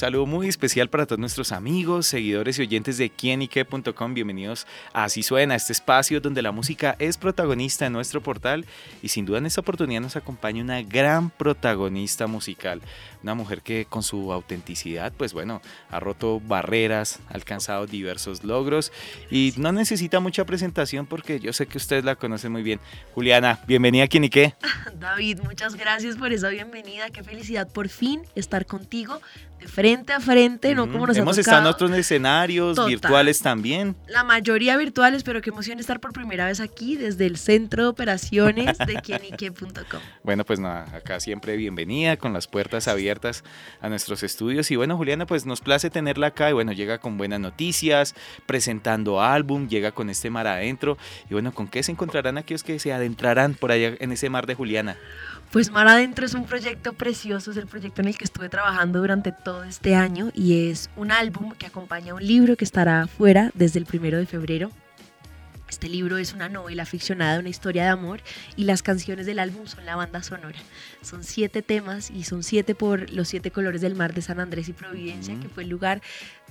Saludo muy especial para todos nuestros amigos, seguidores y oyentes de quienique.com. Bienvenidos a Así Suena, este espacio donde la música es protagonista en nuestro portal y sin duda en esta oportunidad nos acompaña una gran protagonista musical, una mujer que con su autenticidad, pues bueno, ha roto barreras, ha alcanzado diversos logros y no necesita mucha presentación porque yo sé que ustedes la conocen muy bien. Juliana, bienvenida a Quienique. David, muchas gracias por esa bienvenida, qué felicidad por fin estar contigo frente a frente, no como nos Hemos estado en otros escenarios virtuales también. La mayoría virtuales, pero qué emoción estar por primera vez aquí desde el centro de operaciones de quienique.com. Bueno, pues nada, acá siempre bienvenida, con las puertas abiertas a nuestros estudios. Y bueno, Juliana, pues nos place tenerla acá y bueno, llega con buenas noticias, presentando álbum, llega con este mar adentro. Y bueno, ¿con qué se encontrarán aquellos que se adentrarán por allá en ese mar de Juliana? Pues Mar Adentro es un proyecto precioso, es el proyecto en el que estuve trabajando durante todo este año y es un álbum que acompaña un libro que estará fuera desde el primero de febrero. Este libro es una novela ficcionada, una historia de amor y las canciones del álbum son la banda sonora. Son siete temas y son siete por los siete colores del mar de San Andrés y Providencia, que fue el lugar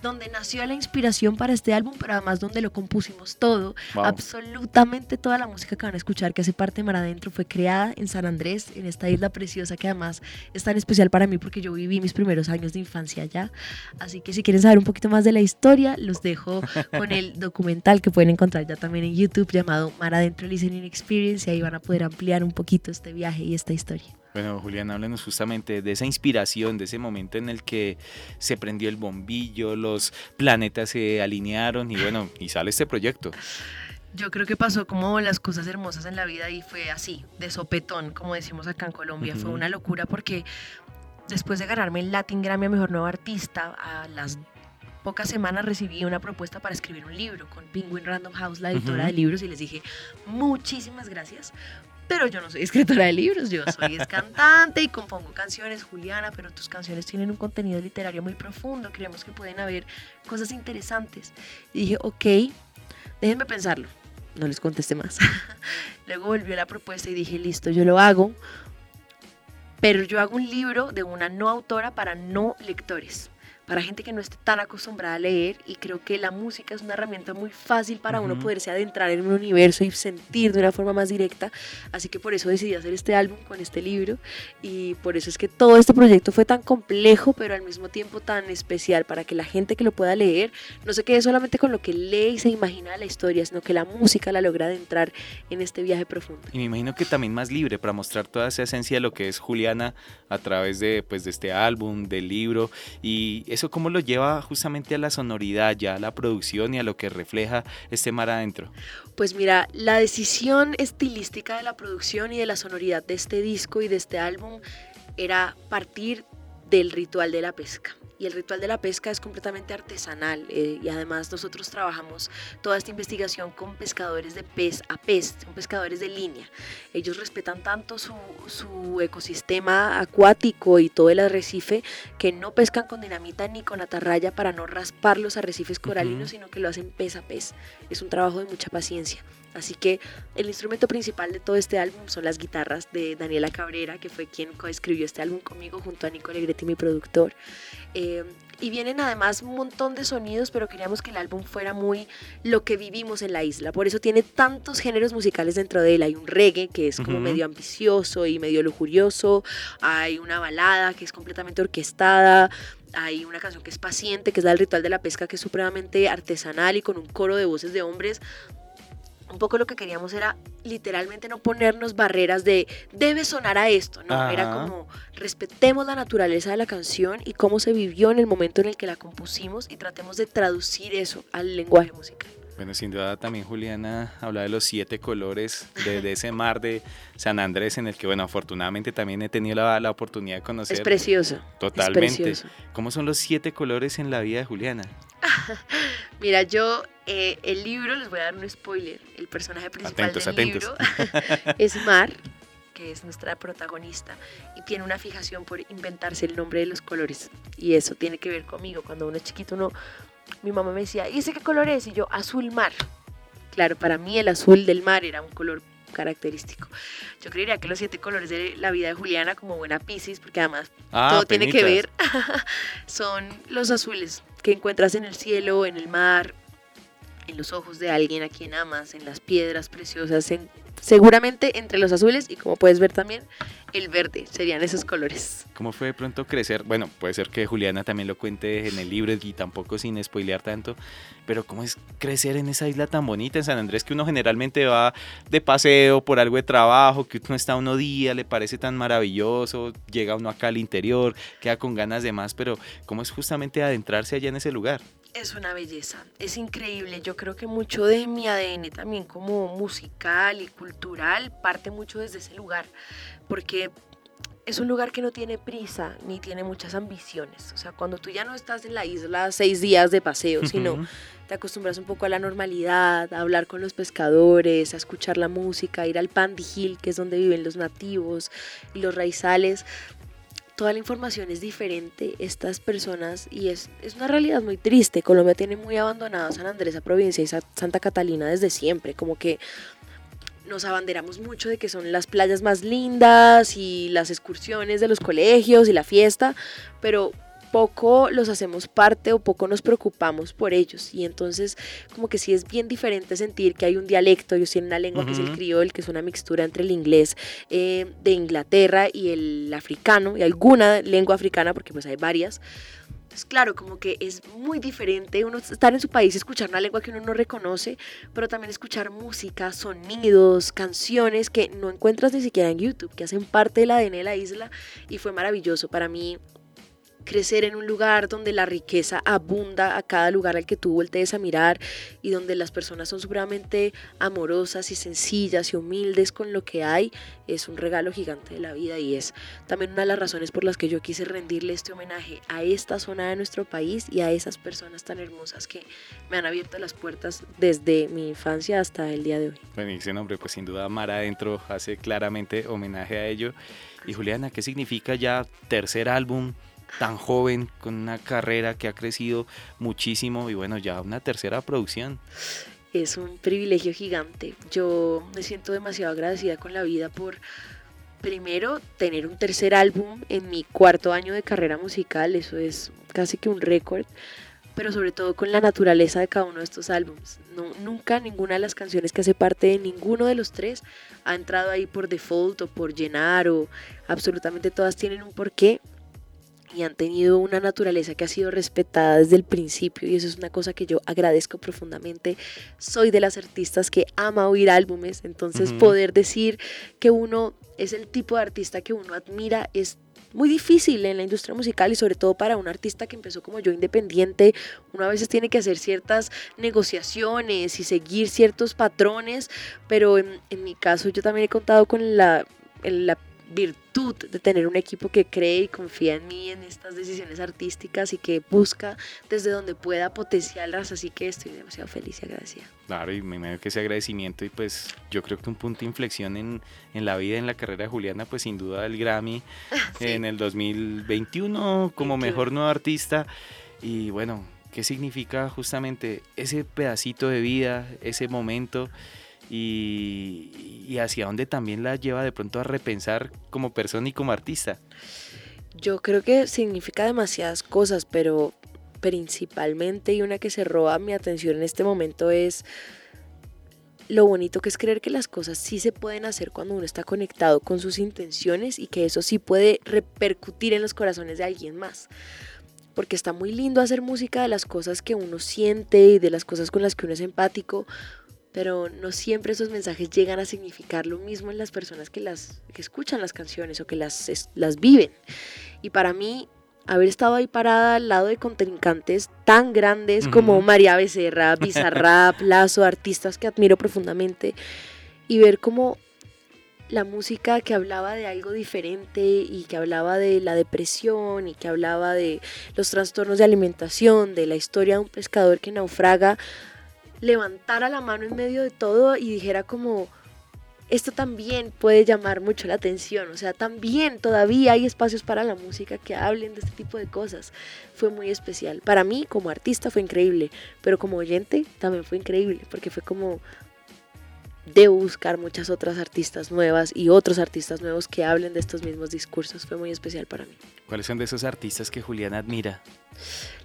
donde nació la inspiración para este álbum, pero además donde lo compusimos todo. Absolutamente toda la música que van a escuchar que hace parte de Mar Adentro fue creada en San Andrés, en esta isla preciosa que además es tan especial para mí porque yo viví mis primeros años de infancia allá. Así que si quieren saber un poquito más de la historia, los dejo con el documental que pueden encontrar ya también en YouTube llamado Mar Adentro Listening Experience y ahí van a poder ampliar un poquito este viaje y esta historia. Bueno, Julián, háblenos justamente de esa inspiración, de ese momento en el que se prendió el bombillo, los planetas se alinearon y bueno, y sale este proyecto. Yo creo que pasó como las cosas hermosas en la vida y fue así, de sopetón, como decimos acá en Colombia. Fue una locura porque después de ganarme el Latin Grammy a Mejor Nueva Artista, a las pocas semanas recibí una propuesta para escribir un libro con Penguin Random House, la editora de libros, y les dije, muchísimas gracias, pero yo no soy escritora de libros, yo soy cantante y compongo canciones, Juliana, pero tus canciones tienen un contenido literario muy profundo, creemos que pueden haber cosas interesantes. Y dije, ok, déjenme pensarlo. No les contesté más. Luego volvió la propuesta y dije, listo, yo lo hago, pero yo hago un libro de una no autora para no lectores para gente que no esté tan acostumbrada a leer y creo que la música es una herramienta muy fácil para uno poderse adentrar en un universo y sentir de una forma más directa, así que por eso decidí hacer este álbum con este libro y por eso es que todo este proyecto fue tan complejo pero al mismo tiempo tan especial para que la gente que lo pueda leer no se quede solamente con lo que lee y se imagina la historia, sino que la música la logra adentrar en este viaje profundo. Y me imagino que también más libre para mostrar toda esa esencia de lo que es Juliana a través de, pues, de este álbum, del libro. Y ¿Eso cómo lo lleva justamente a la sonoridad, ya a la producción y a lo que refleja este mar adentro? Pues mira, la decisión estilística de la producción y de la sonoridad de este disco y de este álbum era partir del ritual de la pesca y el ritual de la pesca es completamente artesanal eh, y además nosotros trabajamos toda esta investigación con pescadores de pez a pez, son pescadores de línea. Ellos respetan tanto su, su ecosistema acuático y todo el arrecife que no pescan con dinamita ni con atarraya para no raspar los arrecifes coralinos, sino que lo hacen pez a pez. Es un trabajo de mucha paciencia. Así que el instrumento principal de todo este álbum son las guitarras de Daniela Cabrera, que fue quien coescribió este álbum conmigo junto a Nico Legretti, mi productor. Eh, y vienen además un montón de sonidos, pero queríamos que el álbum fuera muy lo que vivimos en la isla. Por eso tiene tantos géneros musicales dentro de él. Hay un reggae que es como medio ambicioso y medio lujurioso. Hay una balada que es completamente orquestada. Hay una canción que es paciente, que es la del ritual de la pesca, que es supremamente artesanal y con un coro de voces de hombres un poco lo que queríamos era literalmente no ponernos barreras de debe sonar a esto, no, era como respetemos la naturaleza de la canción y cómo se vivió en el momento en el que la compusimos y tratemos de traducir eso al lenguaje musical. Bueno, sin duda también Juliana habla de los siete colores de, ese mar de San Andrés en el que, bueno, afortunadamente también he tenido la, la oportunidad de conocer. Es precioso. Totalmente. ¿Cómo son los siete colores en la vida de Juliana? Mira, yo eh, el libro, les voy a dar un spoiler, el personaje principal del libro es Mar, que es nuestra protagonista, y tiene una fijación por inventarse el nombre de los colores. Y eso tiene que ver conmigo. Cuando uno es chiquito, uno, mi mamá me decía, ¿y ese qué color es? Y yo, azul mar. Claro, para mí el azul del mar era un color característico. Yo creería que los siete colores de la vida de Juliana, como buena Pisces, porque además Ah, todo tiene que ver, son los azules que encuentras en el cielo, en el mar, en los ojos de alguien a quien amas, en las piedras preciosas, en, seguramente entre los azules y como puedes ver también el verde, serían esos colores. ¿Cómo fue de pronto crecer? Bueno, puede ser que Juliana también lo cuente en el libro y tampoco sin spoilear tanto, pero ¿cómo es crecer en esa isla tan bonita en San Andrés que uno generalmente va de paseo por algo de trabajo, que uno está uno día, le parece tan maravilloso, llega uno acá al interior, queda con ganas de más, pero ¿cómo es justamente adentrarse allá en ese lugar? Es una belleza, es increíble. Yo creo que mucho de mi ADN también como musical y cultural parte mucho desde ese lugar, porque es un lugar que no tiene prisa ni tiene muchas ambiciones. O sea, cuando tú ya no estás en la isla seis días de paseo, sino te acostumbras un poco a la normalidad, a hablar con los pescadores, a escuchar la música, a ir al Pandy Hill, que es donde viven los nativos y los raizales. Toda la información es diferente, estas personas, y es, es una realidad muy triste. Colombia tiene muy abandonado San Andrés, a provincia y Sa- Santa Catalina desde siempre, como que nos abanderamos mucho de que son las playas más lindas y las excursiones de los colegios y la fiesta, pero poco los hacemos parte o poco nos preocupamos por ellos. Y entonces como que sí es bien diferente sentir que hay un dialecto, ellos tienen una lengua que es el criol, que es una mixtura entre el inglés eh, de Inglaterra y el africano, y alguna lengua africana, porque pues hay varias. Entonces, claro, como que es muy diferente uno estar en su país y escuchar una lengua que uno no reconoce, pero también escuchar música, sonidos, canciones que no encuentras ni siquiera en YouTube, que hacen parte del ADN de la isla y fue maravilloso para mí crecer en un lugar donde la riqueza abunda a cada lugar al que tú voltees a mirar y donde las personas son supremamente amorosas y sencillas y humildes con lo que hay, es un regalo gigante de la vida y es también una de las razones por las que yo quise rendirle este homenaje a esta zona de nuestro país y a esas personas tan hermosas que me han abierto las puertas desde mi infancia hasta el día de hoy. Ese nombre, pues sin duda Mar Adentro hace claramente homenaje a ello. Y Juliana, ¿qué significa ya tercer álbum tan joven, con una carrera que ha crecido muchísimo y bueno, ya una tercera producción? es un privilegio gigante. Yo me siento demasiado agradecida con la vida por, primero, tener un tercer álbum en mi cuarto año de carrera musical, eso es casi que un récord, pero sobre todo con la naturaleza de cada uno de estos álbumes. No, nunca ninguna de las canciones que hace parte de ninguno de los tres ha entrado ahí por default o por llenar o absolutamente todas tienen un porqué y han tenido una naturaleza que ha sido respetada desde el principio y eso es una cosa que yo agradezco profundamente. Soy de las artistas que ama oír álbumes, entonces poder decir que uno es el tipo de artista que uno admira es muy difícil en la industria musical y sobre todo para un artista que empezó como yo independiente, uno a veces tiene que hacer ciertas negociaciones y seguir ciertos patrones, pero en, en mi caso yo también he contado con la, en la virtud de tener un equipo que cree y confía en mí en estas decisiones artísticas y que busca desde donde pueda potenciarlas, así que estoy demasiado feliz y agradecida. Claro, y me imagino que ese agradecimiento y pues yo creo que un punto de inflexión en, en la vida, en la carrera de Juliana, pues sin duda el Grammy Sí. en el 2021 como 21. mejor nuevo artista. Y bueno, ¿qué significa justamente ese pedacito de vida, ese momento? Y, hacia dónde también la lleva de pronto a repensar como persona y como artista. Yo creo que significa demasiadas cosas, pero principalmente y una que se roba mi atención en este momento es lo bonito que es creer que las cosas sí se pueden hacer cuando uno está conectado con sus intenciones y que eso sí puede repercutir en los corazones de alguien más. Porque está muy lindo hacer música de las cosas que uno siente y de las cosas con las que uno es empático, pero no siempre esos mensajes llegan a significar lo mismo en las personas que, las, que escuchan las canciones o que las, es- las viven. Y para mí, haber estado ahí parada al lado de contrincantes tan grandes como. María Becerra, Bizarrap, Lazo, artistas que admiro profundamente, y ver cómo la música que hablaba de algo diferente y que hablaba de la depresión y que hablaba de los trastornos de alimentación, de la historia de un pescador que naufraga, levantara la mano en medio de todo y dijera como, esto también puede llamar mucho la atención, o sea, también todavía hay espacios para la música que hablen de este tipo de cosas. Fue muy especial. Para mí como artista fue increíble, pero como oyente también fue increíble, porque fue como debo buscar muchas otras artistas nuevas y otros artistas nuevos que hablen de estos mismos discursos. Fue muy especial para mí. ¿Cuáles son de esos artistas que Julián admira?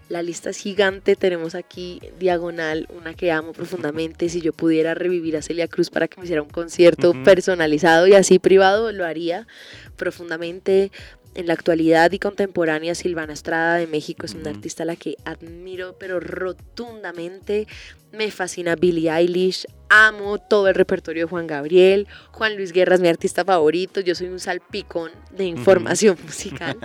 La lista es gigante, tenemos aquí diagonal, una que amo profundamente. Si yo pudiera revivir a Celia Cruz para que me hiciera un concierto personalizado y así privado, lo haría profundamente en la actualidad y contemporánea, Silvana Estrada de México es una artista a la que admiro, pero rotundamente. Me fascina Billie Eilish, amo todo el repertorio de Juan Gabriel. Juan Luis Guerra es mi artista favorito. Yo soy un salpicón de información musical,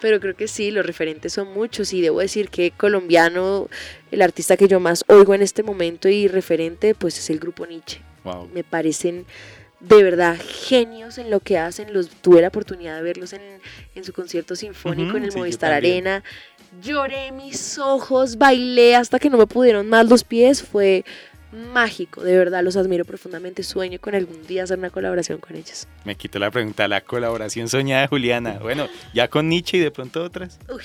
pero creo que sí, los referentes son muchos. Y debo decir que colombiano, el artista que yo más oigo en este momento y referente, pues es el grupo Nietzsche. Me parecen de verdad genios en lo que hacen. Los, tuve la oportunidad de verlos en, su concierto sinfónico en el Movistar Arena. Lloré mis ojos, bailé hasta que no me pudieron más los pies. Fue mágico, de verdad los admiro profundamente. Sueño con algún día hacer una colaboración con ellos. Me quito la pregunta, la colaboración soñada, Juliana. Bueno, ya con Nietzsche y de pronto otras. Uy,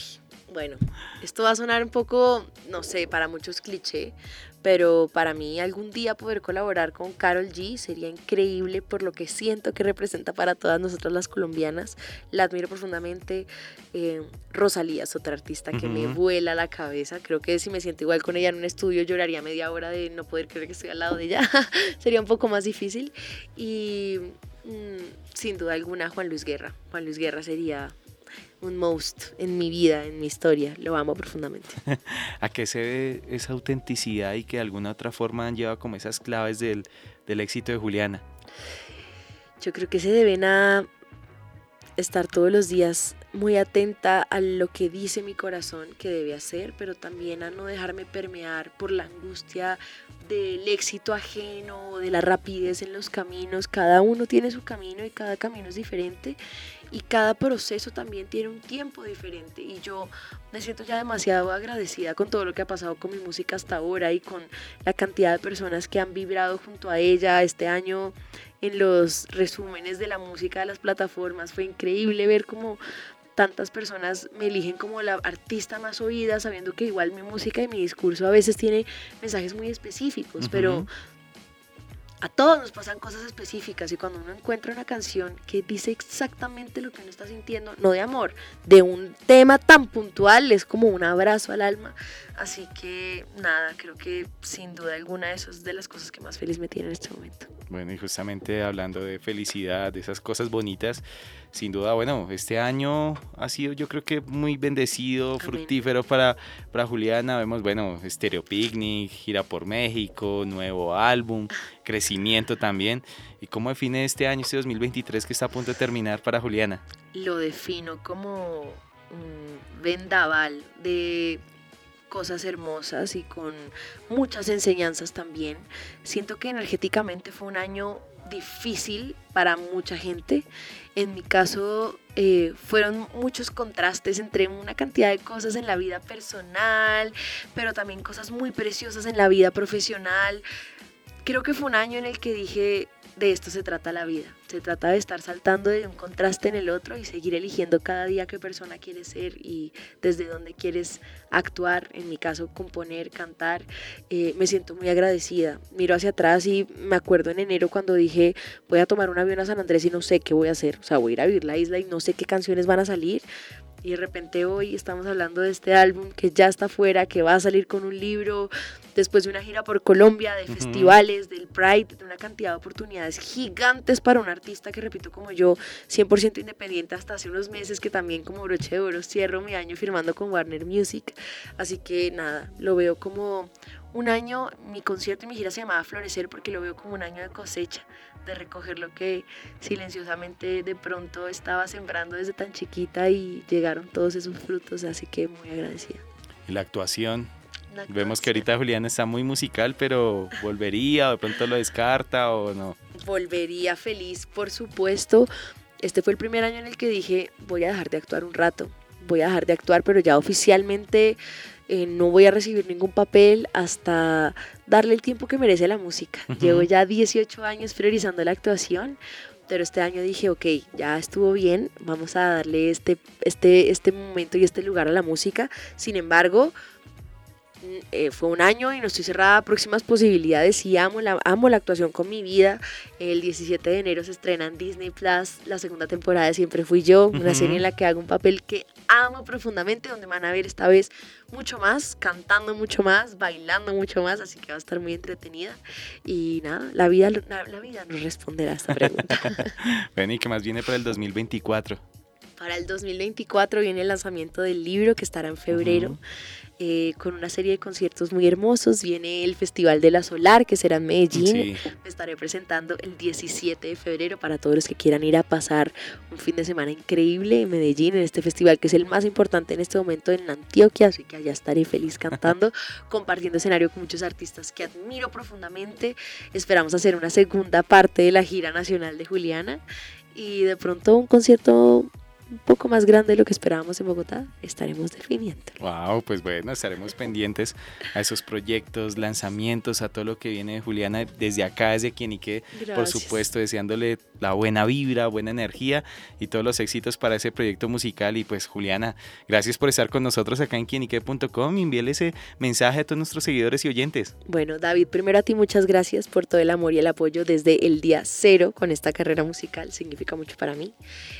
bueno, esto va a sonar un poco, no sé, para muchos cliché, pero para mí algún día poder colaborar con Carol G sería increíble por lo que siento que representa para todas nosotras las colombianas. La admiro profundamente. Eh, Rosalía es otra artista que me vuela la cabeza. Creo que si me siento igual con ella en un estudio lloraría media hora de no poder creer que estoy al lado de ella. sería un poco más difícil. Y mm, sin duda alguna Juan Luis Guerra. Juan Luis Guerra sería un most en mi vida, en mi historia. Lo amo profundamente. ¿A qué se ve esa autenticidad y que de alguna otra forma han llevado como esas claves del, del éxito de Juliana? Yo creo que se deben a estar todos los días muy atenta a lo que dice mi corazón que debe hacer, pero también a no dejarme permear por la angustia del éxito ajeno, de la rapidez en los caminos. Cada uno tiene su camino y cada camino es diferente y cada proceso también tiene un tiempo diferente y yo me siento ya demasiado agradecida con todo lo que ha pasado con mi música hasta ahora y con la cantidad de personas que han vibrado junto a ella este año en los resúmenes de la música de las plataformas fue increíble ver cómo tantas personas me eligen como la artista más oída, sabiendo que igual mi música y mi discurso a veces tiene mensajes muy específicos, pero a todos nos pasan cosas específicas y cuando uno encuentra una canción que dice exactamente lo que uno está sintiendo, no de amor, de un tema tan puntual, es como un abrazo al alma. Así que nada, creo que sin duda alguna eso es de las cosas que más feliz me tiene en este momento. Bueno, y justamente hablando de felicidad, de esas cosas bonitas, sin duda, bueno, este año ha sido yo creo que muy bendecido, fructífero para, para Juliana. Vemos, bueno, Stereo Picnic, gira por México, nuevo álbum, crecimiento también. ¿Y cómo define este año, este 2023 que está a punto de terminar para Juliana? Lo defino como un vendaval de cosas hermosas y con muchas enseñanzas también. Siento que energéticamente fue un año difícil para mucha gente. En mi caso eh, fueron muchos contrastes entre una cantidad de cosas en la vida personal, pero también cosas muy preciosas en la vida profesional. Creo que fue un año en el que dije, de esto se trata la vida. Se trata de estar saltando de un contraste en el otro y seguir eligiendo cada día qué persona quieres ser y desde dónde quieres actuar. En mi caso, componer, cantar. Eh, me siento muy agradecida. Miro hacia atrás y me acuerdo en enero cuando dije voy a tomar un avión a San Andrés y no sé qué voy a hacer. O sea, voy a ir a vivir la isla y no sé qué canciones van a salir. Y de repente hoy estamos hablando de este álbum que ya está fuera, que va a salir con un libro, después de una gira por Colombia, de festivales, del Pride, de una cantidad de oportunidades gigantes para un artista que, repito, como yo, 100% independiente hasta hace unos meses, que también como broche de oro cierro mi año firmando con Warner Music. Así que nada, lo veo como un año, mi concierto y mi gira se llamaba Florecer porque lo veo como un año de cosecha de recoger lo que silenciosamente de pronto estaba sembrando desde tan chiquita y llegaron todos esos frutos, así que muy agradecida. Y la actuación, Vemos que ahorita Julián está muy musical, pero volvería o de pronto lo descarta o no. Volvería feliz, por supuesto. Este fue el primer año en el que dije, voy a dejar de actuar un rato voy a dejar de actuar, pero ya oficialmente eh, no voy a recibir ningún papel hasta darle el tiempo que merece la música. Llevo ya 18 años priorizando la actuación, pero este año dije, ok, ya estuvo bien, vamos a darle este, este, este momento y este lugar a la música. Sin embargo, eh, fue un año y no estoy cerrada a próximas posibilidades y amo la, amo la actuación con mi vida. El 17 de enero se estrena en Disney Plus la segunda temporada de Siempre Fui Yo, una serie en la que hago un papel que amo profundamente, donde van a ver esta vez mucho más, cantando mucho más, bailando mucho más, así que va a estar muy entretenida. Y nada, la vida, la, vida nos responderá a esta pregunta. bueno, ¿y qué más viene para el 2024? Para el 2024 viene el lanzamiento del libro que estará en febrero. Eh, con una serie de conciertos muy hermosos. Viene el Festival de la Solar, que será en Medellín. Me estaré presentando el 17 de febrero para todos los que quieran ir a pasar un fin de semana increíble en Medellín, en este festival que es el más importante en este momento en Antioquia. Así que allá estaré feliz cantando, compartiendo escenario con muchos artistas que admiro profundamente. Esperamos hacer una segunda parte de la gira nacional de Juliana y de pronto un concierto un poco más grande de lo que esperábamos en Bogotá, estaremos definiendo. Wow, pues bueno, estaremos pendientes a esos proyectos, lanzamientos, a todo lo que viene de Juliana desde acá, desde Quienique, por supuesto, deseándole la buena vibra, buena energía y todos los éxitos para ese proyecto musical. Y pues Juliana, gracias por estar con nosotros acá en quienique.com. Envíale ese mensaje a todos nuestros seguidores y oyentes. Bueno, David, primero a ti muchas gracias por todo el amor y el apoyo desde el día cero con esta carrera musical, significa mucho para mí.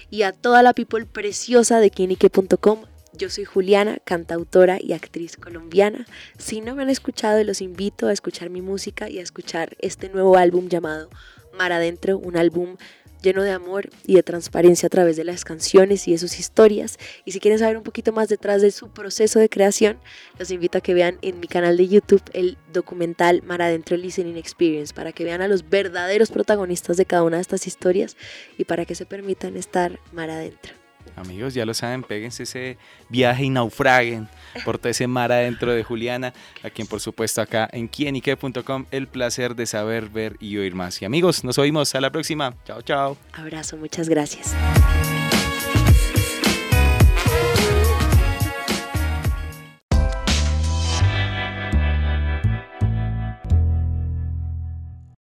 Y a toda la people preciosa de quienique.com. Yo soy Juliana, cantautora y actriz colombiana. Si no me han escuchado, los invito a escuchar mi música y a escuchar este nuevo álbum llamado Mar Adentro, un álbum lleno de amor y de transparencia a través de las canciones y de sus historias. Y si quieren saber un poquito más detrás de su proceso de creación, los invito a que vean en mi canal de YouTube el documental Mar Adentro Listening Experience, para que vean a los verdaderos protagonistas de cada una de estas historias y para que se permitan estar mar adentro. Amigos, ya lo saben, péguense ese viaje y naufraguen por todo ese mar adentro de Juliana, a quien por supuesto acá en quienique.com el placer de saber, ver y oír más. Y amigos, nos oímos a la próxima. Chao, chao. Abrazo, muchas gracias.